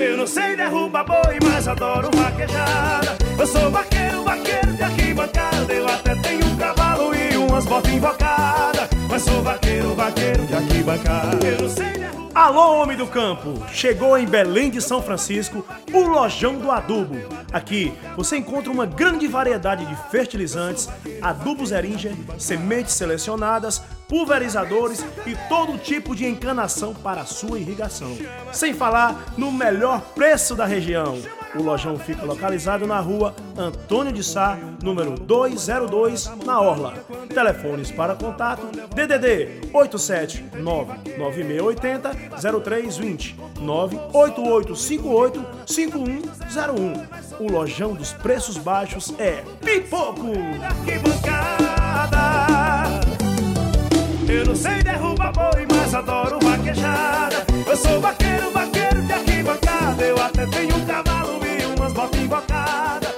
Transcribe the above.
Eu não sei derrubar boi, mas adoro vaquejada. Eu sou vaqueiro, vaqueiro de arquibancada. Eu até tenho um cavalo e umas botas invocadas. Mas sou vaqueiro, vaqueiro de arquibancada. Alô, homem do campo! Chegou em Belém de São Francisco o Lojão do Adubo. Aqui você encontra uma grande variedade de fertilizantes, adubos Eringer, sementes selecionadas, pulverizadores e todo tipo de encanação para sua irrigação. Sem falar no melhor preço da região. O lojão fica localizado na rua Antônio de Sá, número 202, na Orla. Telefones para contato: DDD 8799680 0320 98858 5101. O lojão dos preços baixos é Pipoco. Eu não sei derrubar boi, mas adoro cavalo e umas botas invocadas.